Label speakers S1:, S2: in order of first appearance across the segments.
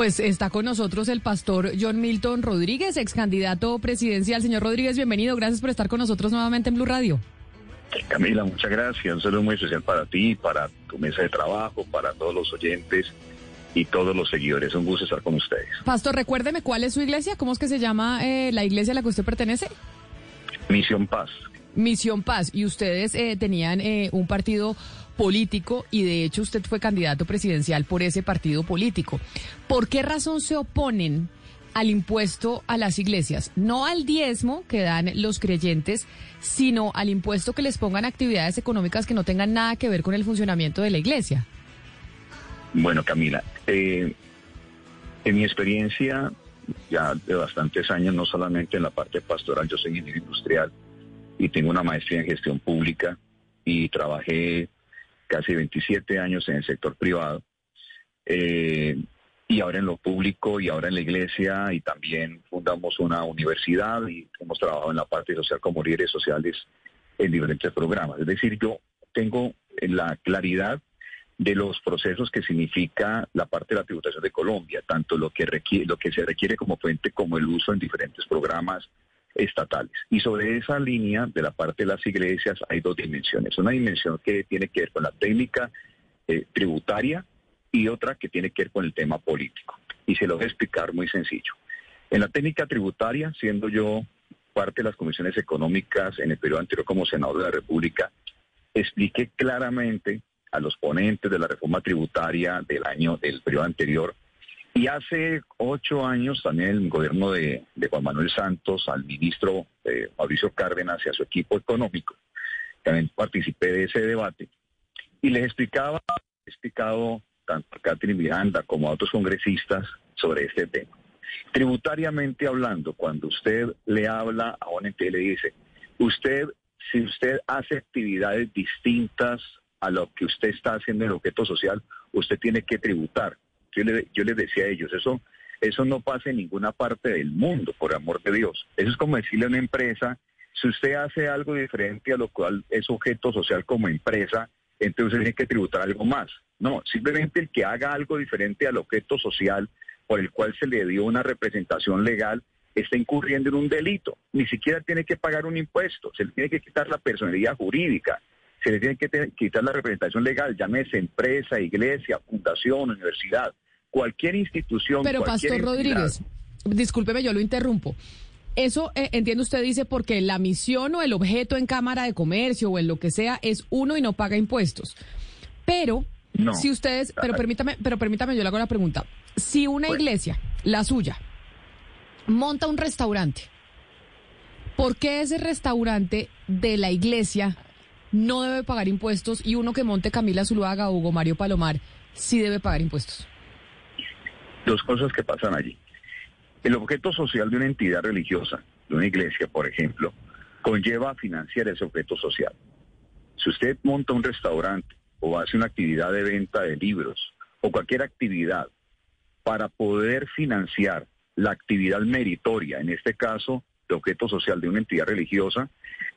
S1: Pues está con nosotros el pastor John Milton Rodríguez, ex candidato presidencial. Señor Rodríguez, bienvenido. Gracias por estar con nosotros nuevamente en Blue Radio.
S2: Camila, muchas gracias. Un saludo muy especial para ti, para tu mesa de trabajo, para todos los oyentes y todos los seguidores. Un gusto estar con ustedes.
S1: Pastor, recuérdeme cuál es su iglesia, cómo es que se llama eh, la iglesia a la que usted pertenece.
S2: Misión Paz.
S1: Misión Paz. Y ustedes eh, tenían eh, un partido político y de hecho usted fue candidato presidencial por ese partido político. ¿Por qué razón se oponen al impuesto a las iglesias? No al diezmo que dan los creyentes, sino al impuesto que les pongan actividades económicas que no tengan nada que ver con el funcionamiento de la iglesia.
S2: Bueno, Camila, eh, en mi experiencia ya de bastantes años, no solamente en la parte pastoral, yo soy ingeniero industrial y tengo una maestría en gestión pública y trabajé casi 27 años en el sector privado. Eh, y ahora en lo público y ahora en la iglesia y también fundamos una universidad y hemos trabajado en la parte social como líderes sociales en diferentes programas. Es decir, yo tengo la claridad de los procesos que significa la parte de la tributación de Colombia, tanto lo que requiere, lo que se requiere como fuente como el uso en diferentes programas estatales. Y sobre esa línea de la parte de las iglesias hay dos dimensiones. Una dimensión que tiene que ver con la técnica eh, tributaria y otra que tiene que ver con el tema político. Y se lo voy a explicar muy sencillo. En la técnica tributaria, siendo yo parte de las comisiones económicas en el periodo anterior como senador de la República, expliqué claramente a los ponentes de la reforma tributaria del año del periodo anterior y hace ocho años también el gobierno de, Juan Manuel Santos, al ministro eh, Mauricio Cárdenas y a su equipo económico, también participé de ese debate y les explicaba, he explicado tanto a Catherine Miranda como a otros congresistas sobre este tema. Tributariamente hablando, cuando usted le habla a una entidad y le dice, usted, si usted hace actividades distintas a lo que usted está haciendo en el objeto social, usted tiene que tributar. Yo, le, yo les decía a ellos, eso, eso no pasa en ninguna parte del mundo, por amor de Dios. Eso es como decirle a una empresa, si usted hace algo diferente a lo cual es objeto social como empresa, entonces tiene que tributar algo más. No, simplemente el que haga algo diferente al objeto social por el cual se le dio una representación legal está incurriendo en un delito. Ni siquiera tiene que pagar un impuesto, se le tiene que quitar la personalidad jurídica, se le tiene que quitar la representación legal, llámese empresa, iglesia, fundación, universidad, cualquier institución.
S1: Pero Pastor Rodríguez, discúlpeme, yo lo interrumpo. Eso, eh, entiende usted, dice porque la misión o el objeto en Cámara de Comercio o en lo que sea es uno y no paga impuestos. Pero si ustedes, pero permítame, pero permítame, yo le hago la pregunta. Si una iglesia, la suya, monta un restaurante, ¿por qué ese restaurante de la iglesia no debe pagar impuestos y uno que monte Camila Zuluaga o Hugo Mario Palomar sí debe pagar impuestos?
S2: Dos cosas que pasan allí. El objeto social de una entidad religiosa, de una iglesia, por ejemplo, conlleva a financiar ese objeto social. Si usted monta un restaurante o hace una actividad de venta de libros o cualquier actividad para poder financiar la actividad meritoria, en este caso, de objeto social de una entidad religiosa,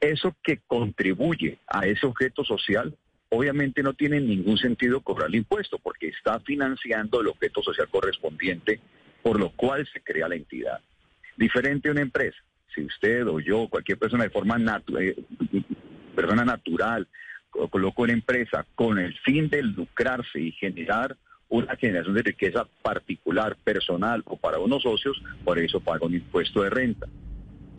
S2: eso que contribuye a ese objeto social, obviamente no tiene ningún sentido cobrar el impuesto, porque está financiando el objeto social correspondiente, por lo cual se crea la entidad. Diferente a una empresa, si usted o yo, cualquier persona de forma eh, persona natural, coloco una empresa con el fin de lucrarse y generar una generación de riqueza particular, personal o para unos socios, por eso paga un impuesto de renta.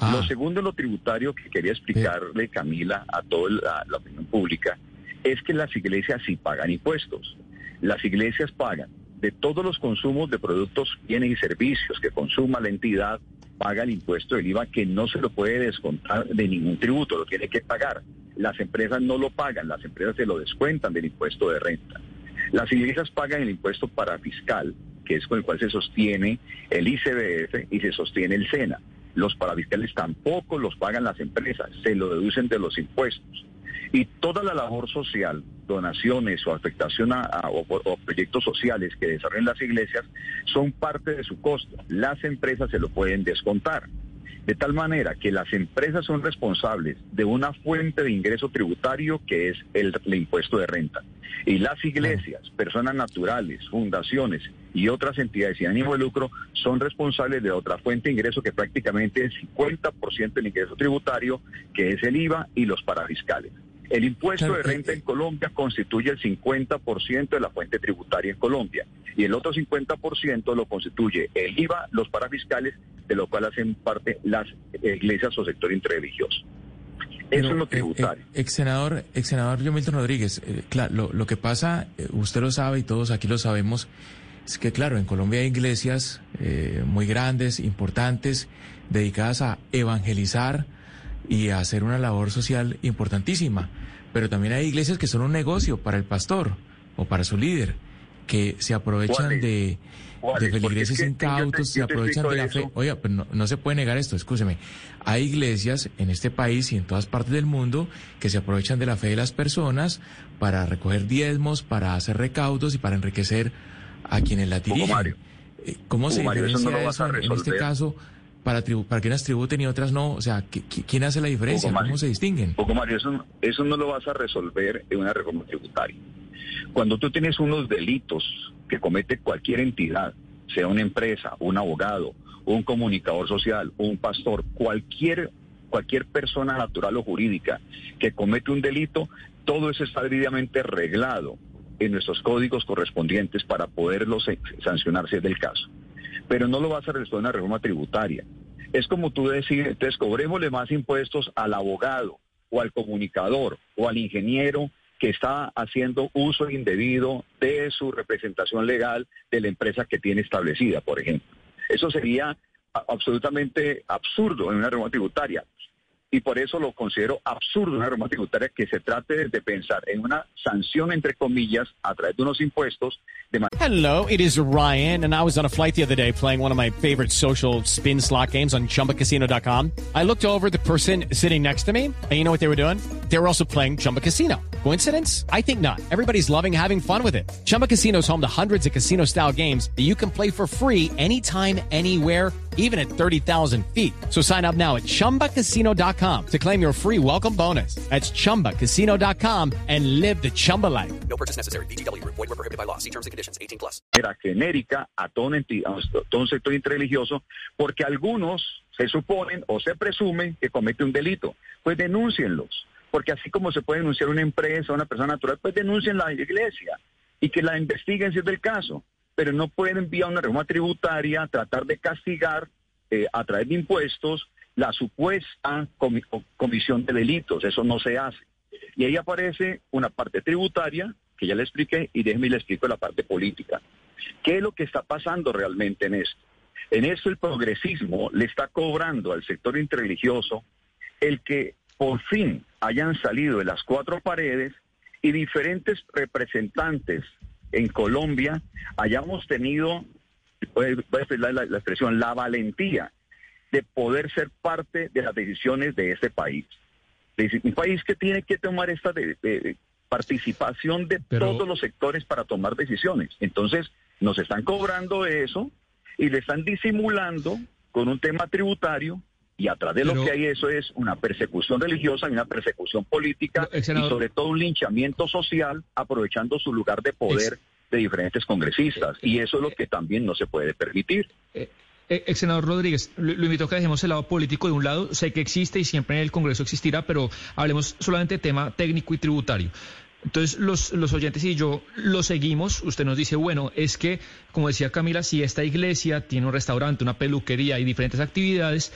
S2: Lo ah. segundo, lo tributario que quería explicarle, Camila, a toda la, opinión pública, es que las iglesias sí pagan impuestos. Las iglesias pagan de todos los consumos de productos, bienes y servicios que consuma la entidad, paga el impuesto del IVA que no se lo puede descontar de ningún tributo, lo tiene que pagar. Las empresas no lo pagan, las empresas se lo descuentan del impuesto de renta. Las iglesias pagan el impuesto para fiscal que es con el cual se sostiene el ICBF y se sostiene el SENA. Los parafiscales tampoco los pagan las empresas, se lo deducen de los impuestos. Y toda la labor social, donaciones o afectación a, o, proyectos sociales que desarrollen las iglesias son parte de su costo. Las empresas se lo pueden descontar. De tal manera que las empresas son responsables de una fuente de ingreso tributario que es el, el impuesto de renta. Y las iglesias, personas naturales, fundaciones y otras entidades sin ánimo de lucro son responsables de otra fuente de ingreso que prácticamente es 50% del ingreso tributario, que es el IVA y los parafiscales. El impuesto
S3: Claro,
S2: de renta
S3: eh,
S2: en Colombia constituye el 50% de la fuente tributaria en Colombia y el otro 50% lo constituye el IVA, los parafiscales, de lo cual hacen parte las iglesias o sector interreligioso. Eso es lo
S3: eh,
S2: tributario.
S3: eh, ex senador, ex senador John Milton Rodríguez, eh, claro, lo, lo que pasa, eh, usted lo sabe y todos aquí lo sabemos, es que claro, en Colombia hay iglesias eh, muy grandes, importantes, dedicadas a evangelizar y a hacer una labor social importantísima. Pero también hay iglesias que son un negocio para el pastor o para su líder, que se aprovechan de, de feligreses
S2: te-
S3: incautos, se aprovechan de la fe. Oiga, pero no, no se puede negar esto, escúcheme. Hay iglesias en este país y en todas partes del mundo que se aprovechan de la fe de las personas para recoger diezmos, para hacer recaudos y para enriquecer a quienes la dirigen. Eh, ¿Cómo se
S2: Mario, eso no
S3: diferencia eso en- este caso para, tribu- para que unas tributen y otras no? O sea, ¿qui- qui- ¿quién hace la diferencia?
S2: Mario.
S3: ¿Cómo se distinguen?
S2: Poco Mario, eso, eso no lo vas a resolver en una reforma tributaria. Cuando tú tienes unos delitos que comete cualquier entidad, sea una empresa, un abogado, un comunicador social, un pastor, cualquier, cualquier persona natural o jurídica que comete un delito, todo eso está debidamente reglado en nuestros códigos correspondientes para poderlo se- sancionar si es del caso. Pero no lo vas a resolver en una reforma tributaria. Es como tú decir, entonces cobrémosle más impuestos al abogado o al comunicador o al ingeniero que está haciendo uso indebido de su representación legal de la empresa que tiene establecida, por ejemplo. Eso sería absolutamente absurdo en una reforma tributaria. Y por eso lo considero absurdo una reforma tributaria que se trate de, pensar en una sanción, entre comillas, a través de unos impuestos de
S4: Hello, it is Ryan, and I was on a flight the other day playing one of my favorite social spin slot games on chumbacasino.com. I looked over the person sitting next to me, and you know what they were doing? They were also playing Chumba Casino. Coincidence? I think not. Everybody's loving having fun with it. Chumba Casino is home to hundreds of casino style games that you can play for free anytime, anywhere, even at 30,000 feet. So sign up now at chumbacasino.com to claim your free welcome bonus. That's chumbacasino.com and live the Chumba life.
S5: No purchase necessary. VGW Group. Void were prohibited by law. See terms and conditions. 18 plus.
S2: manera genérica a todo, un enti- a todo un sector interreligioso, porque algunos se suponen o se presumen que comete un delito. Pues denúncienlos, porque así como se puede denunciar una empresa, una persona natural, pues denuncien la iglesia y que la investiguen si es del caso. Pero no pueden vía una reforma tributaria tratar de castigar eh, a través de impuestos la supuesta comisión de delitos. Eso no se hace. Y ahí aparece una parte tributaria, que ya le expliqué, y déjeme le explico la parte política. ¿Qué es lo que está pasando realmente en esto? En esto el progresismo le está cobrando al sector interreligioso el que por fin hayan salido de las cuatro paredes y diferentes representantes en Colombia hayamos tenido, voy a la- la expresión, la valentía de poder ser parte de las decisiones de este país. Un país que tiene que tomar esta de- de- participación de
S6: Pero-
S2: todos los sectores para tomar decisiones. Entonces, nos están cobrando eso y le están disimulando con un tema tributario y a través de lo que hay eso es una persecución religiosa y una persecución política y sobre todo un linchamiento social aprovechando su lugar de poder de diferentes congresistas y eso es lo que también no se puede permitir.
S6: Eh, eh, ex senador Rodríguez, lo, lo invito a que dejemos el lado político de un lado. Sé que existe y siempre en el Congreso existirá, pero hablemos solamente de tema técnico y tributario. Entonces, los, los oyentes y yo lo seguimos. Usted nos dice, bueno, es que, como decía Camila, si esta iglesia tiene un restaurante, una peluquería y diferentes actividades,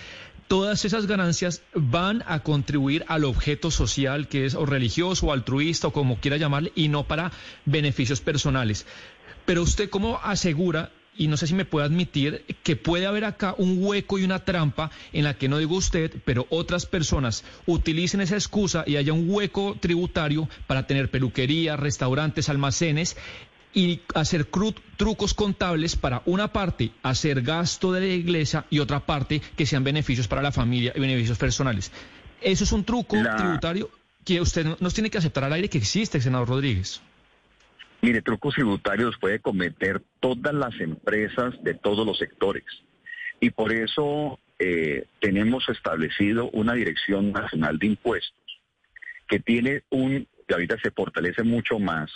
S6: todas esas ganancias van a contribuir al objeto social que es o religioso o altruista o como quiera llamarle y no para beneficios personales. Pero usted cómo asegura, y no sé si me puede admitir, que puede haber acá un hueco y una trampa en la que no digo usted, pero otras personas utilicen esa excusa y haya un hueco tributario para tener peluquería, restaurantes, almacenes y hacer trucos contables para una parte hacer gasto de la iglesia y otra parte que sean beneficios para la familia y beneficios personales. Eso es un truco
S2: La-
S6: tributario que usted no- nos tiene que aceptar al aire que existe, senador Rodríguez.
S2: Mire, trucos tributarios puede cometer todas las empresas de todos los sectores. Y por eso eh, tenemos establecido una Dirección Nacional de Impuestos que tiene un, que ahorita se fortalece mucho más,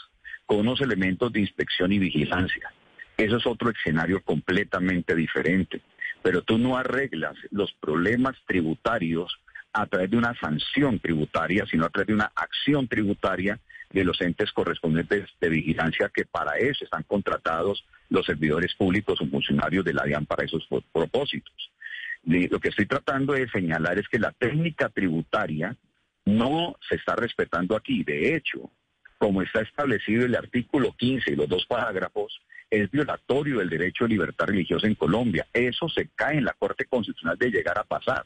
S2: con unos elementos de inspección y vigilancia. Eso es otro escenario completamente diferente. Pero tú no arreglas los problemas tributarios a través de una sanción tributaria, sino a través de una acción tributaria de los entes correspondientes de vigilancia que para eso están contratados los servidores públicos o funcionarios de la DIAN para esos pro- propósitos. Lo que estoy tratando de señalar es que la técnica tributaria no se está respetando aquí. De hecho, como está establecido el artículo 15 y los dos parágrafos, es violatorio del derecho de libertad religiosa en Colombia. Eso se cae en la Corte Constitucional de llegar a pasar.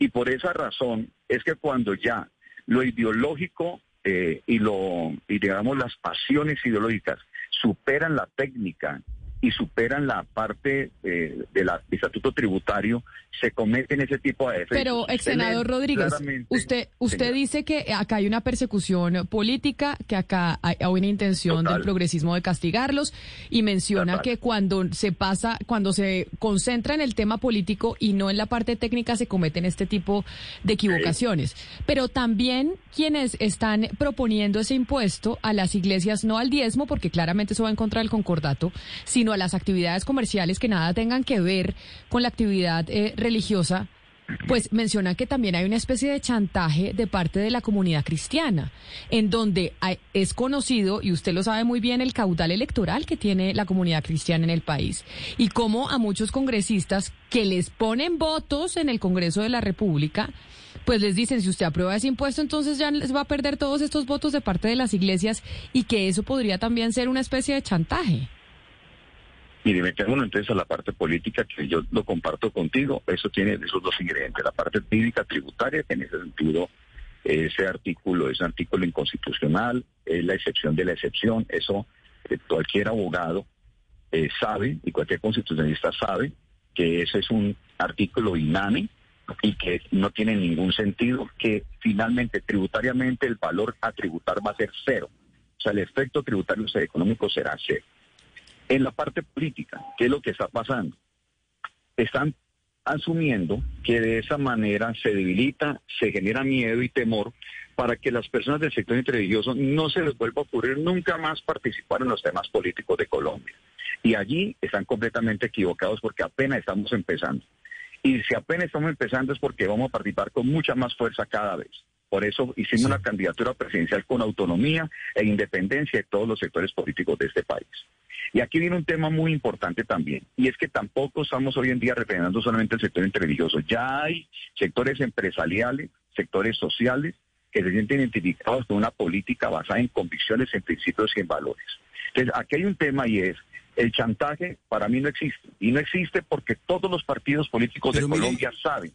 S2: Y por esa razón es que cuando ya lo ideológico eh, y lo y digamos las pasiones ideológicas superan la técnica y superan la parte eh, del estatuto tributario, se cometen ese tipo de defectos.
S1: Pero, ex senador Rodríguez, usted, usted
S2: Señora.
S1: dice que acá hay una persecución política, que acá hay una intención
S2: Total.
S1: del progresismo de castigarlos y menciona
S2: Total.
S1: que cuando se pasa, cuando se concentra en el tema político y no en la parte técnica se cometen este tipo de equivocaciones. Pero también quienes están proponiendo ese impuesto a las iglesias, no al diezmo, porque claramente eso va en contra del concordato, sino a las actividades comerciales que nada tengan que ver con la actividad eh, religiosa, pues mencionan que también hay una especie de chantaje de parte de la comunidad cristiana, en donde hay- es conocido, y usted lo sabe muy bien, el caudal electoral que tiene la comunidad cristiana en el país, y cómo a muchos congresistas que les ponen votos en el Congreso de la República, pues les dicen, si usted aprueba ese impuesto, entonces ya les va a perder todos estos votos de parte de las iglesias, y que eso podría también ser una especie de chantaje.
S2: Mire, metémonos entonces a la parte política, que yo lo comparto contigo. Eso tiene esos dos ingredientes. La parte técnica tributaria, que en ese sentido, ese artículo es un artículo inconstitucional, es la excepción de la excepción. Eso eh, cualquier abogado eh, sabe y cualquier constitucionalista sabe que ese es un artículo inane y que no tiene ningún sentido, que finalmente tributariamente el valor a tributar va a ser cero. O sea, el efecto tributario económico será cero. En la parte política, ¿qué es lo que está pasando? Están asumiendo que de esa manera se debilita, se genera miedo y temor para que las personas del sector religioso no se les vuelva a ocurrir nunca más participar en los temas políticos de Colombia. Y allí están completamente equivocados porque apenas estamos empezando. Y si apenas estamos empezando es porque vamos a participar con mucha más fuerza cada vez. Por eso hicimos una candidatura presidencial con autonomía e independencia de todos los sectores políticos de este país. Y aquí viene un tema muy importante también, y es que tampoco estamos hoy en día representando solamente el sector interreligioso. Ya hay sectores empresariales, sectores sociales, que se sienten identificados con una política basada en convicciones, en principios y en valores. Entonces, aquí hay un tema y es, el chantaje para mí no existe. Y no existe porque todos los partidos políticos
S7: Pero
S2: de
S7: mire-
S2: Colombia saben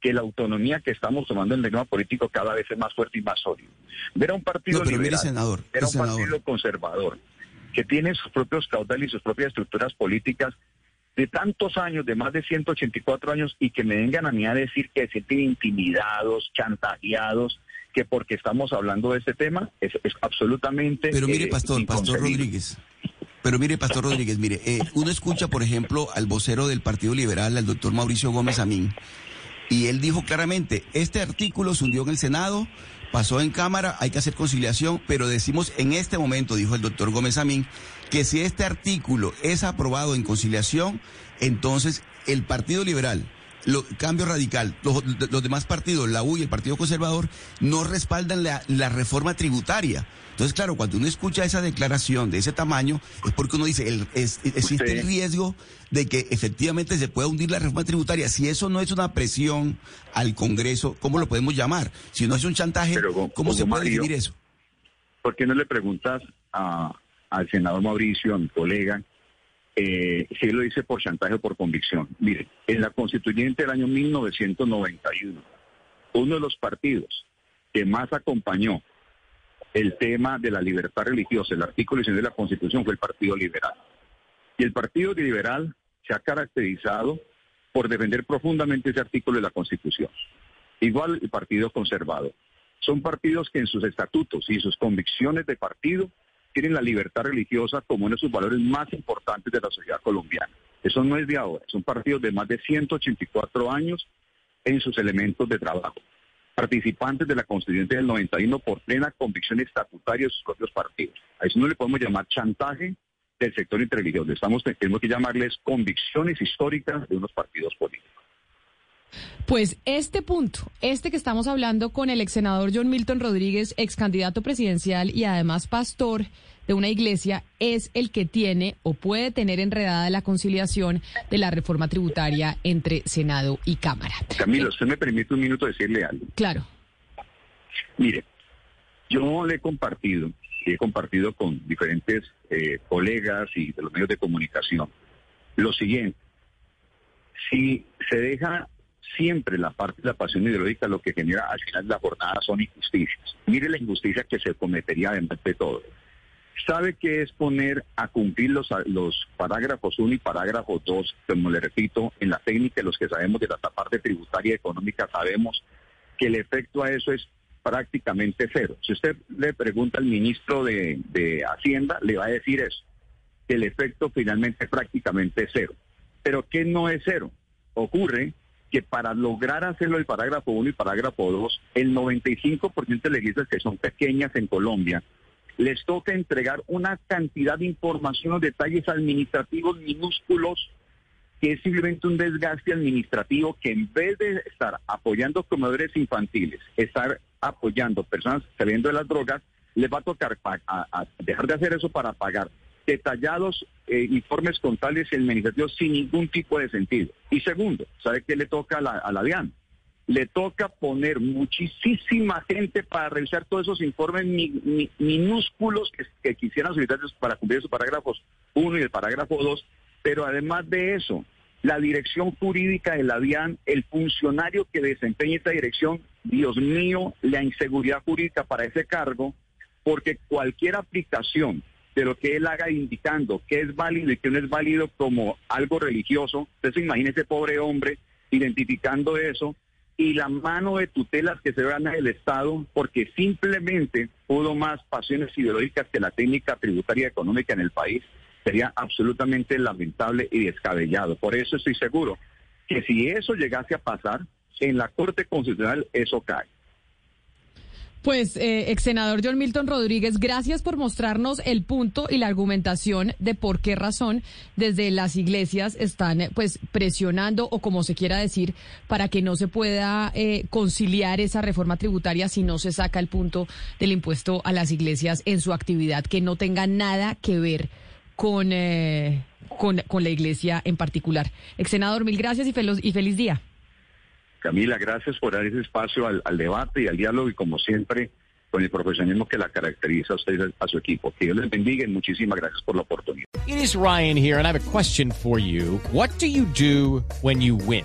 S2: que la autonomía que estamos tomando en el tema político cada vez es más fuerte y más sólido. Ver a un partido
S7: No, pero mire,
S2: liberal,
S7: senador,
S2: ver a un
S7: senador.
S2: partido conservador, que tiene sus propios caudales y sus propias estructuras políticas de tantos años, de más de 184 años, y que me vengan a mí a decir que se sienten intimidados, chantajeados, que porque estamos hablando de este tema, es, es absolutamente...
S7: Pero mire,
S2: eh,
S7: pastor, pastor. Rodríguez. Pero mire, pastor Rodríguez, mire, eh, uno escucha, por ejemplo, al vocero del Partido Liberal, al doctor Mauricio Gómez Amín, y él dijo claramente, este artículo se hundió en el Senado, pasó en Cámara, hay que hacer conciliación, pero decimos en este momento, dijo el doctor Gómez Amín, que si este artículo es aprobado en conciliación, entonces el Partido Liberal, lo, cambio radical, los, los demás partidos, la U y el Partido Conservador, no respaldan la, la reforma tributaria. Entonces, claro, cuando uno escucha esa declaración de ese tamaño, es porque uno dice, el, es- existe el riesgo de que efectivamente se pueda hundir la reforma tributaria. Si eso no es una presión al Congreso, ¿cómo lo podemos llamar? Si no es un chantaje,
S2: Pero,
S7: ¿cómo se puede definir eso?
S2: ¿Por qué no le preguntas a- al senador Mauricio, a mi colega, eh, si lo dice por chantaje o por convicción? Mire, en la constituyente del año 1991, uno de los partidos que más acompañó el tema de la libertad religiosa, el artículo 19 de la Constitución fue el Partido Liberal. Y el Partido Liberal se ha caracterizado por defender profundamente ese artículo de la Constitución. Igual el Partido Conservador. Son partidos que en sus estatutos y sus convicciones de partido tienen la libertad religiosa como uno de sus valores más importantes de la sociedad colombiana. Eso no es de ahora, son partidos de más de 184 años en sus elementos de trabajo. Participantes de la Constitución del 91 por plena convicción estatutaria de sus propios partidos. A eso no le podemos llamar chantaje del sector interreligioso. Estamos, tenemos que llamarles convicciones históricas de unos partidos políticos.
S1: Pues este punto, este que estamos hablando con el ex senador John Milton Rodríguez, ex candidato presidencial y además pastor de una iglesia, es el que tiene o puede tener enredada la conciliación de la reforma tributaria entre Senado y Cámara.
S2: Camilo, usted me permite un minuto decirle algo.
S1: Claro.
S2: Mire, yo le he compartido, y he compartido con diferentes eh, colegas y de los medios de comunicación, lo siguiente. Si se deja siempre la parte de la pasión ideológica lo que genera al final de la jornada son injusticias. Mire la injusticia que se cometería además de todo. ¿Sabe qué es poner a cumplir los, los parágrafos 1 y parágrafo 2? Como le repito, en la técnica, los que sabemos de la parte tributaria económica, sabemos que el efecto a eso es prácticamente cero. Si usted le pregunta al ministro de, de Hacienda, le va a decir eso, que el efecto finalmente es prácticamente cero. Pero ¿qué no es cero? Ocurre que para lograr hacerlo el parágrafo 1 y parágrafo 2, el 95% de las iglesias que son pequeñas en Colombia, les toca entregar una cantidad de información detalles administrativos minúsculos que es simplemente un desgaste administrativo que en vez de estar apoyando comedores infantiles, estar apoyando personas saliendo de las drogas, les va a tocar dejar de hacer eso para pagar detallados eh, informes contables y administrativos sin ningún tipo de sentido. Y segundo, ¿sabe qué le toca a la, DIAN? Le toca poner muchísima gente para revisar todos esos informes minúsculos que, quisieran solicitar para cumplir esos parágrafos 1 y el parágrafo 2, pero además de eso, la dirección jurídica de la DIAN, el funcionario que desempeña esta dirección, Dios mío, la inseguridad jurídica para ese cargo, porque cualquier aplicación de lo que él haga indicando qué es válido y qué no es válido como algo religioso. Entonces imagine ese pobre hombre identificando eso y la mano de tutelas que se gana el Estado porque simplemente pudo más pasiones ideológicas que la técnica tributaria económica en el país. Sería absolutamente lamentable y descabellado. Por eso estoy seguro que si eso llegase a pasar, en la Corte Constitucional eso cae.
S1: Pues, eh, ex senador John Milton Rodríguez, gracias por mostrarnos el punto y la argumentación de por qué razón desde las iglesias están pues presionando o como se quiera decir para que no se pueda eh, conciliar esa reforma tributaria si no se saca el punto del impuesto a las iglesias en su actividad que no tenga nada que ver con, eh, con, la iglesia en particular. Ex senador, mil gracias y, feliz, y feliz día.
S2: Camila, gracias por dar ese espacio al, al, debate y al diálogo y como siempre con el profesionalismo que la caracteriza a usted a su equipo. Que Dios les bendiga y muchísimas gracias por la oportunidad.
S4: It is Ryan here and I have a question for you. What do you do when you win?